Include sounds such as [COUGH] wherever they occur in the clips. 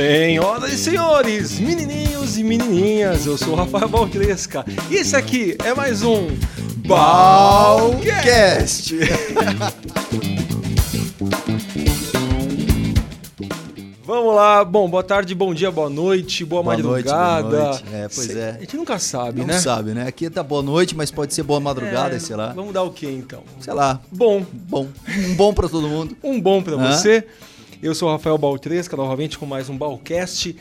Senhoras e senhores, menininhos e menininhas, eu sou o Rafael Baltresca e esse aqui é mais um Balcast. [LAUGHS] Vamos lá, bom, boa tarde, bom dia, boa noite, boa, Boa noite, madrugada. boa noite. É, pois Cê- é. A gente nunca sabe, Não né? sabe, né? Aqui tá boa noite, mas pode ser boa madrugada, É, sei lá. Vamos dar o que então? Sei lá. Bom, Bom. Um bom pra todo mundo. um bom pra Hã? você. Eu sou o Rafael Baltresca, novamente com mais um Balcast.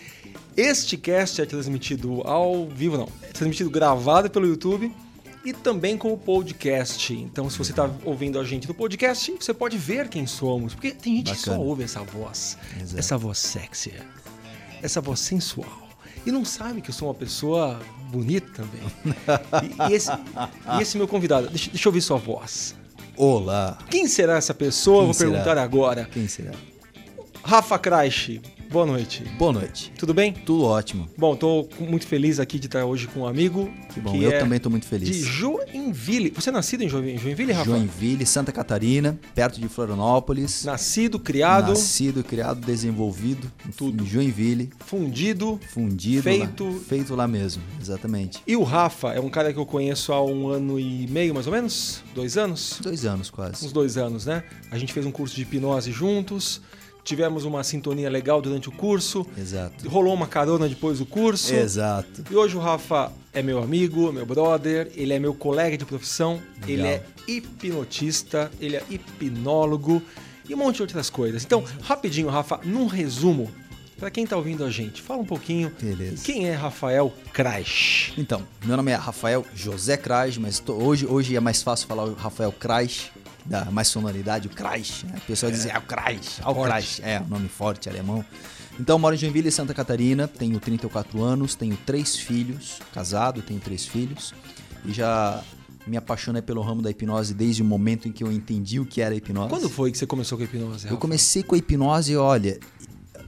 Este cast é transmitido ao vivo, não. É transmitido gravado pelo YouTube e também como podcast. Então, se você está ouvindo a gente no podcast, você pode ver quem somos. Porque tem gente que só Bacana. ouve essa voz. Exato. Essa voz sexy. Essa voz sensual. E não sabe que eu sou uma pessoa bonita também. E, e esse, e esse meu convidado, deixa, deixa eu ouvir sua voz. Olá. Quem será essa pessoa? Quem Vou será? perguntar agora. Quem será? Rafa Kraisch, boa noite. Boa noite. Tudo bem? Tudo ótimo. Bom, tô muito feliz aqui de estar hoje com um amigo. Que bom. Eu é também tô muito De feliz. Joinville. Você é nascido em Joinville Rafa? Joinville, Santa Catarina, perto de Florianópolis. Nascido, criado, Nascido, criado, desenvolvido Tudo. em Joinville, fundido. fundido, Feito. lá, feito lá mesmo, exatamente. E o Rafa é um cara que eu conheço há um ano e meio, mais ou menos? Dois anos? Dois anos quase. Uns dois anos, né? A gente fez um curso de hipnose juntos. Tivemos uma sintonia legal durante o curso. Exato. Rolou uma carona depois do curso. Exato. E hoje o Rafa é meu amigo, meu brother, ele é meu colega de profissão, Legal. ele é hipnotista, ele é hipnólogo e um monte de outras coisas. Então, rapidinho, Rafa, num resumo, para quem tá ouvindo a gente, fala um pouquinho Beleza. quem é Rafael Kraisch. Então, meu nome é Rafael José Krais, mas tô- hoje, hoje é mais fácil falar o Rafael Krais, dá mais sonoridade, o Krais. Né? O pessoal é o Krais, é o Forte. Krais. É, um nome forte, alemão. Então, moro em Joinville, Santa Catarina, tenho 34 anos, tenho três filhos, casado, tenho três filhos, e já me apaixonei pelo ramo da hipnose desde o momento em que eu entendi o que era hipnose. Quando foi que você começou com a hipnose? Eu Rafa? comecei com a hipnose, olha,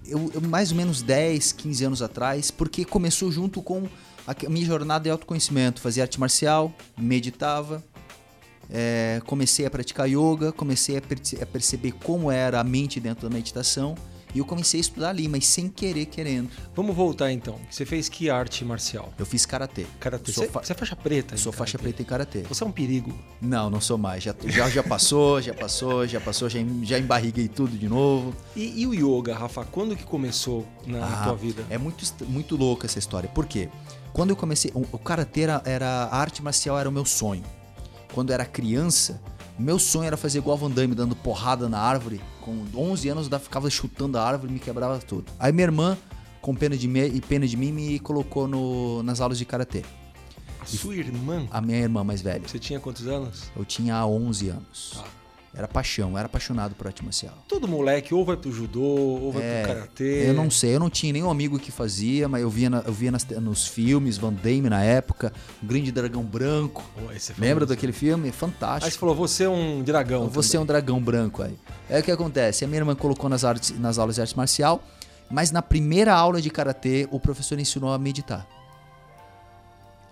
eu, eu mais ou menos 10, 15 anos atrás, porque começou junto com a a minha jornada de autoconhecimento. Fazia arte marcial, meditava, é, comecei a praticar yoga, comecei a, perce- a perceber como era a mente dentro da meditação. E eu comecei a estudar ali, mas sem querer, querendo. Vamos voltar então. Você fez que arte marcial? Eu fiz karatê. Karatê. Você, fa- você é faixa preta? Sou faixa preta em karatê. Você é um perigo. Não, não sou mais. Já, já, já passou, já passou, já passou, já, já embarriguei tudo de novo. E, e o yoga, Rafa, quando que começou na Ah, tua vida? É muito, muito louca essa história. Por quê? Quando eu comecei. O, o karatê era, era- A arte marcial era o meu sonho. Quando eu era criança, meu sonho era fazer igual a Van Damme, dando porrada na árvore. Com 11 anos eu ficava chutando a árvore e me quebrava tudo. Aí minha irmã, com pena de, me, e pena de mim, me colocou no, nas aulas de karatê. A sua irmã? A minha irmã mais velha. Você tinha quantos anos? Eu tinha 11 anos. Tá. Era paixão, era apaixonado por arte marcial. Todo moleque ou vai pro judô, ou vai É, pro karatê. Eu não sei, eu não tinha nenhum amigo que fazia, mas eu via, na- eu via nas- nos filmes, Van Damme na época, o Grande Dragão Branco. Esse é Lembra famoso. daquele filme? Aí você Fantástico. falou, você é um dragão. Você é um dragão branco aí. É o que acontece, a minha irmã colocou nas, artes, nas aulas de arte marcial, mas na primeira aula de karatê, o professor ensinou a meditar.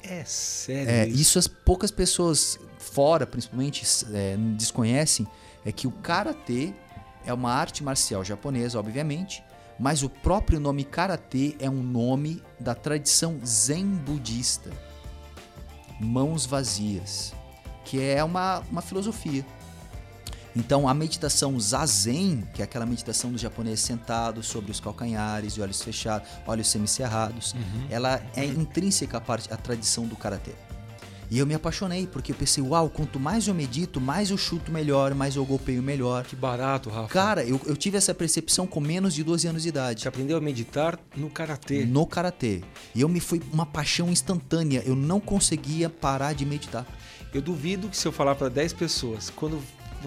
Também. É sério. É, isso? isso as poucas pessoas fora, principalmente, é, desconhecem, é que o karatê é uma arte marcial japonesa, obviamente, mas o próprio nome karatê é um nome da tradição zen budista. Mãos vazias, que é uma, uma filosofia. Então a meditação zazen, que é aquela meditação do japonês sentado sobre os calcanhares e olhos fechados, olhos semicerrados, Uhum. ela é intrínseca à, parte, à tradição do karatê. E eu me apaixonei, porque eu pensei, uau, quanto mais eu medito, mais eu chuto melhor, mais eu golpeio melhor. Que barato, Rafa. Cara, eu, eu tive essa percepção com menos de 12 anos de idade. Você aprendeu a meditar no karatê. No karatê. E eu me foi uma paixão instantânea. Eu não conseguia parar de meditar. Eu duvido que se eu falar pra 10 pessoas, quando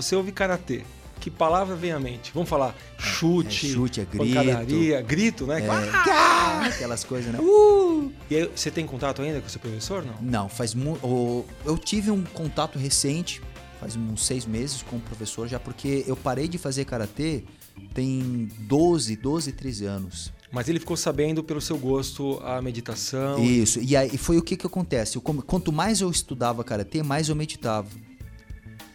você ouve karatê, que palavra vem à mente? Vamos falar chute, é chute, é grito. grito, né? É, Ah! aquelas coisas, né? Uh! E aí, você tem contato ainda com o seu professor, não? Não, faz muito. Eu tive um contato recente, faz uns seis meses, com o professor, já porque eu parei de fazer karatê tem 12, 12, 13 anos. Mas ele ficou sabendo pelo seu gosto a meditação. Isso, e aí foi o que que acontece? Eu quanto mais eu estudava karatê, mais eu meditava.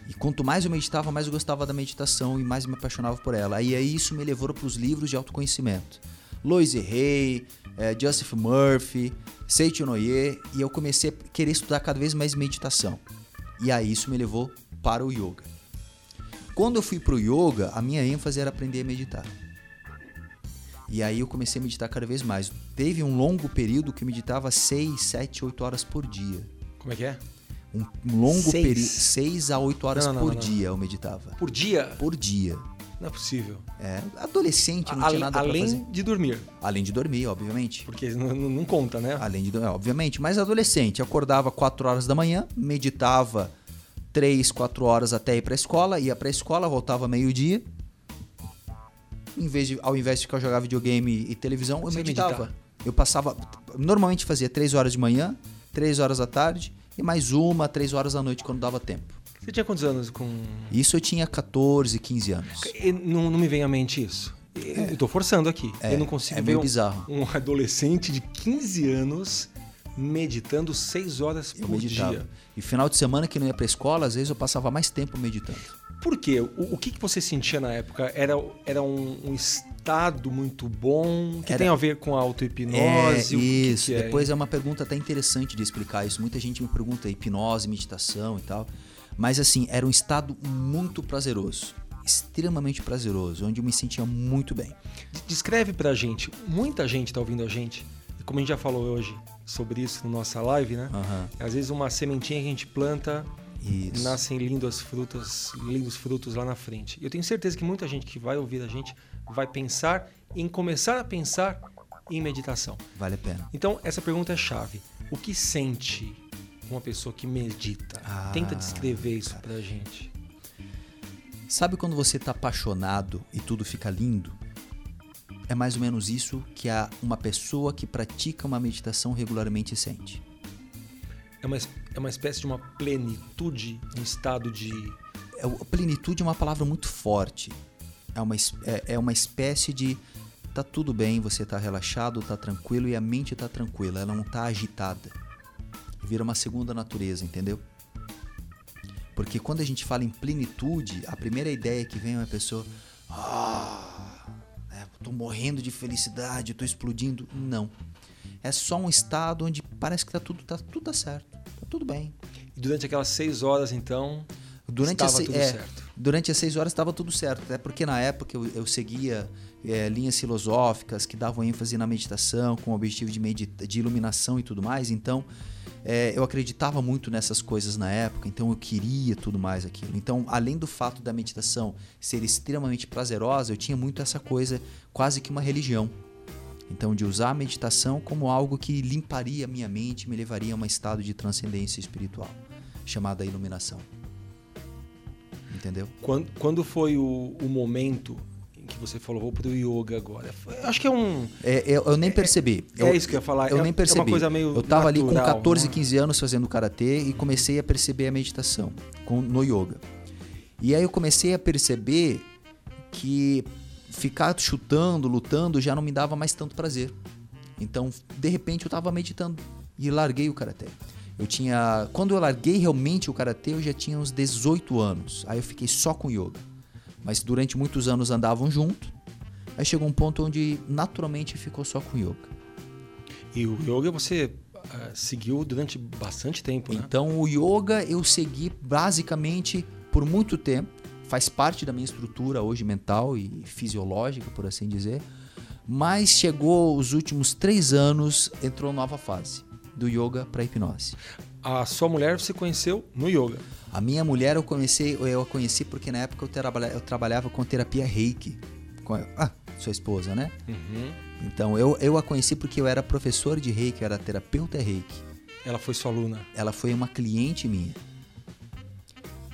E quanto mais eu meditava, mais eu gostava da meditação e mais me apaixonava por ela. Aí, aí isso me levou para os livros de autoconhecimento. Lois Hay, é, Joseph Murphy, Seiichi Noye, e eu comecei a querer estudar cada vez mais meditação. E aí isso me levou para o yoga. Quando eu fui para o yoga, a minha ênfase era aprender a meditar. E aí eu comecei a meditar cada vez mais. Teve um longo período que eu meditava 6, 7, 8 horas por dia. Como é que é? Um, longo Seis? período. 6 a 8 horas Não, não, por não, dia eu meditava. Por dia? Por dia. Não é possível. É, adolescente, não A- tinha nada pra além fazer. de dormir. Além de dormir, obviamente. Porque não, não- conta, né? Além de dormir, obviamente. Mas adolescente, acordava 4 horas da manhã, meditava 3, 4 horas até ir pra escola, ia pra escola, voltava meio-dia. Em vez de, ao invés de ficar jogando videogame e televisão, eu Você meditava. meditava? Eu passava. Normalmente fazia 3 horas de manhã, 3 horas da tarde e mais uma, 3 horas da noite quando dava tempo. Você tinha quantos anos com. Isso eu tinha 14, 15 anos. E Não, não me vem à mente isso. Eu tô forçando aqui. eu não consigo é ver meio um, bizarro. um adolescente de 15 anos meditando 6 horas Eu por meditava. dia. E final de semana que não ia pra escola, às vezes eu passava mais tempo meditando. Por quê? O, o que, que você sentia na época? Era, era um, um estado muito bom que Era- tem a ver com a auto-hipnose? É, o que que isso. é? Depois é uma pergunta até interessante de explicar isso. Muita gente me pergunta hipnose, meditação e tal. Mas assim, era um estado muito prazeroso. Extremamente prazeroso, onde eu me sentia muito bem. Descreve pra gente. Muita gente tá ouvindo a gente. E como a gente já falou hoje sobre isso na nossa live, né? Aham. Às vezes uma sementinha que a gente planta Isso. nascem lindas frutas, lindos frutos lá na frente. Eu tenho certeza que muita gente que vai ouvir a gente vai pensar em começar a pensar em meditação. Vale a pena. Então, essa pergunta é chave. O que sente uma pessoa que medita? Ah, Tenta descrever isso pra gente. Sabe quando você tá apaixonado e tudo fica lindo? É mais ou menos isso que a, uma pessoa que pratica uma meditação regularmente sente. É uma, é uma espécie de uma plenitude, um estado de. É, plenitude é uma palavra muito forte. É uma, é, é uma espécie de tá tudo bem, você tá relaxado, tá tranquilo e a mente tá tranquila, ela não tá agitada. Vira uma segunda natureza, entendeu? Porque quando a gente fala em plenitude, a primeira ideia que vem é uma pessoa, ah, é, tô morrendo de felicidade, tô explodindo. Não. É só um estado onde parece que tá tudo tá tudo certo, tá tudo bem. E durante aquelas seis horas, então. Durante, Estava as, tudo é, certo. durante as seis horas estava tudo certo. Até porque na época eu, eu seguia é, linhas filosóficas que davam ênfase na meditação, com o objetivo de, medita de iluminação e tudo mais. Então é, eu acreditava muito nessas coisas na época, então eu queria tudo mais aquilo. Então, além do fato da meditação ser extremamente prazerosa, eu tinha muito essa coisa, quase que uma religião. Então, de usar a meditação como algo que limparia a minha mente, me levaria a um estado de transcendência espiritual, chamada iluminação. Entendeu? Quando, quando foi o, o momento em que você falou, vou pro yoga agora? Acho que é um. É, eu, eu nem percebi. é eu, isso que eu ia falar. Eu É- nem é percebi. uma coisa meio eu tava ali com natural, 14, né? 15 anos fazendo karatê e comecei a perceber a meditação com, no yoga. E aí eu comecei a perceber que ficar chutando, lutando já não me dava mais tanto prazer. Então, de repente, eu tava meditando e larguei o karatê. Eu tinha, quando eu larguei realmente o karatê, eu já tinha uns 18 anos. Aí eu fiquei só com yoga. Mas durante muitos anos andavam junto. Aí chegou um ponto onde naturalmente ficou só com yoga. E o yoga você ah, seguiu durante bastante tempo, né? Então o yoga eu segui basicamente por muito tempo, faz parte da minha estrutura hoje mental e fisiológica, por assim dizer. Mas chegou os últimos três anos, entrou nova fase do yoga para hipnose. A sua mulher você conheceu no yoga. A minha mulher eu comecei, eu a conheci porque na época eu, eu trabalhava com terapia Reiki. Com a- ah, sua esposa, né? Então eu, eu a conheci porque eu era professor de Reiki, eu era terapeuta Reiki. Ela foi sua aluna. ela foi uma cliente minha.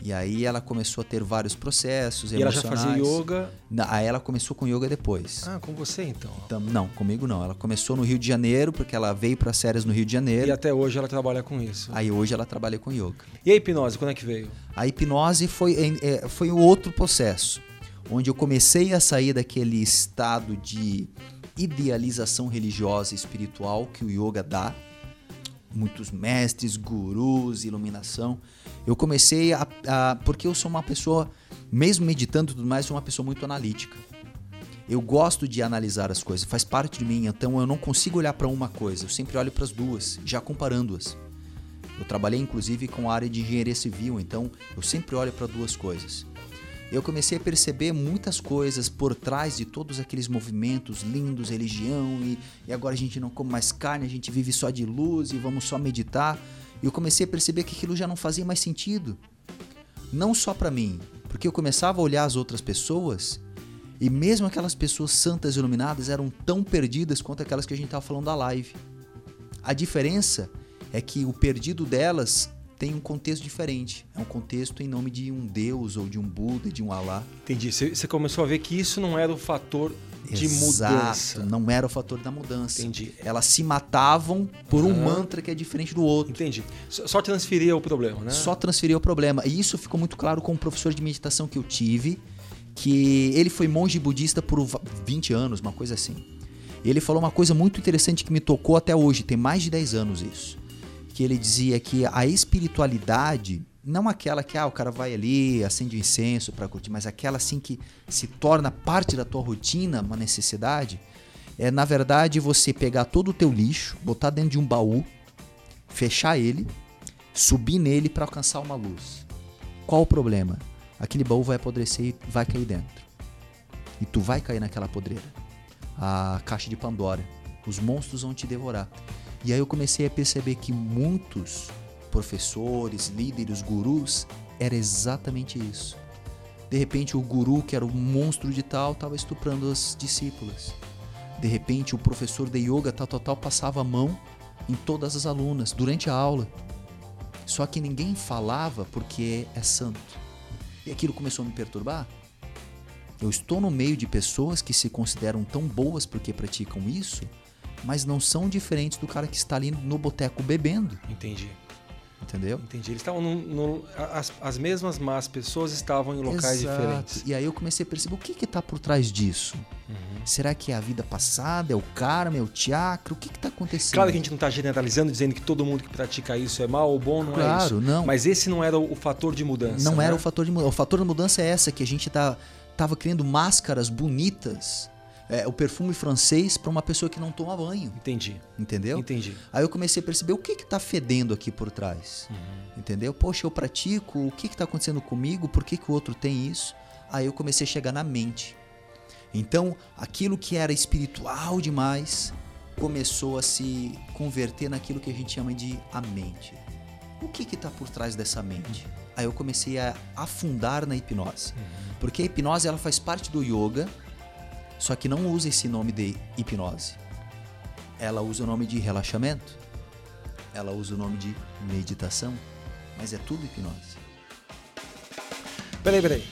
E aí ela começou a ter vários processos E ela já emocionais. fazia yoga. Aí ela começou com yoga depois. Ah, com você então. Então, não, comigo não. Ela começou no Rio de Janeiro, porque ela veio para séries no Rio de E Janeiro. até hoje ela trabalha com isso. Aí hoje ela trabalha com yoga. E a hipnose, quando é que veio? A hipnose foi, é, foi um outro processo, onde eu comecei a sair daquele estado de idealização religiosa e espiritual que o yoga dá. Muitos mestres, gurus, iluminação. Eu comecei a, a- Porque eu sou uma pessoa, mesmo meditando e tudo mais, sou uma pessoa muito analítica. Eu gosto de analisar as coisas, faz parte de mim, então eu não consigo olhar para uma coisa, eu sempre olho para as duas, já comparando-as. Eu trabalhei inclusive com a área de engenharia civil, então eu sempre olho para duas coisas. Eu comecei a perceber muitas coisas por trás de todos aqueles movimentos lindos, religião, e, e agora a gente não come mais carne, a gente vive só de luz e vamos só meditar. E eu comecei a perceber que aquilo já não fazia mais sentido. Não só para mim, porque eu começava a olhar as outras pessoas e mesmo aquelas pessoas santas e iluminadas eram tão perdidas quanto aquelas que a gente estava falando da live. A diferença é que o perdido delas tem um contexto diferente. É um contexto em nome de um Deus ou de um Buda, de um Alá. Entendi. Você começou a ver que isso não era o fator de Exato, mudança. não era o fator da mudança. Entendi. Elas se matavam por um Aham. mantra que é diferente do outro. Entendi. Só transferia o problema, né? Só transferia o problema. E isso ficou muito claro com o professor de meditação que eu tive, que ele foi monge budista por va- 20 anos, uma coisa assim. Ele falou uma coisa muito interessante que me tocou até hoje, tem mais de 10 anos isso. Que ele dizia que a espiritualidade, não aquela que ah, o cara vai ali, acende um incenso para curtir, mas aquela assim que se torna parte da tua rotina, uma necessidade, é na verdade você pegar todo o teu lixo, botar dentro de um baú, fechar ele, subir nele para alcançar uma luz. Qual o problema? Aquele baú vai apodrecer e vai cair dentro. E tu vai cair naquela podreira. A caixa de Pandora. Os monstros vão te devorar. E aí eu comecei a perceber que muitos professores, líderes, gurus, era exatamente isso. De repente o guru, que era o monstro de tal, estava estuprando as discípulas. De repente o professor de yoga tal, tal, tal passava a mão em todas as alunas durante a aula. Só que ninguém falava porque é santo. E aquilo começou a me perturbar. Eu estou no meio de pessoas que se consideram tão boas porque praticam isso, mas não são diferentes do cara que está ali no boteco bebendo, Entendi. entendeu? Entendi. Eles estavam as, as mesmas más pessoas estavam em locais Exato. diferentes. E aí eu comecei a perceber o que está por trás disso. Uhum. Será que é a vida passada, é o karma, é o chakra? O que está acontecendo? Claro que a gente não está generalizando, dizendo que todo mundo que pratica isso é mal ou bom, não é isso. Claro, não. Mas esse não era o, o fator de mudança. Não né? era o fator de mudança. O fator de mudança é essa, que a gente tá, tava criando máscaras bonitas, é, o perfume francês para uma pessoa que não toma banho, Entendi. entendeu? Entendi. Aí eu comecei a perceber o que que tá fedendo aqui por trás, entendeu? Poxa, eu pratico, o que que tá acontecendo comigo, por que que o outro tem isso? Aí eu comecei a chegar na mente. Então, aquilo que era espiritual demais começou a se converter naquilo que a gente chama de a mente. O que que tá por trás dessa mente? Aí eu comecei a afundar na hipnose. Porque a hipnose ela faz parte do yoga, só que não usa esse nome de hipnose. Ela usa o nome de relaxamento. Ela usa o nome de meditação, mas é tudo hipnose. Peraí, peraí.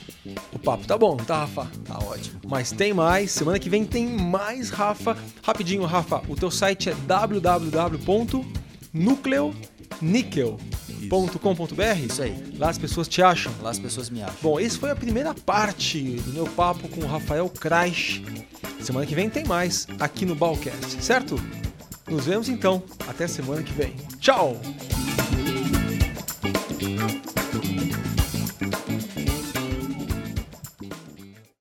O papo tá bom, tá, Rafa? Tá ótimo. Mas tem mais. Semana que vem tem mais, Rafa. Rapidinho, Rafa. O teu site é www.nucleonickel.com.br. Isso aí. Lá as pessoas te acham. Lá as pessoas me acham. Bom, esse foi a primeira parte do meu papo com o Rafael Crash. Semana que vem tem mais aqui no Balcast, certo? Nos vemos então. Até semana que vem. Tchau!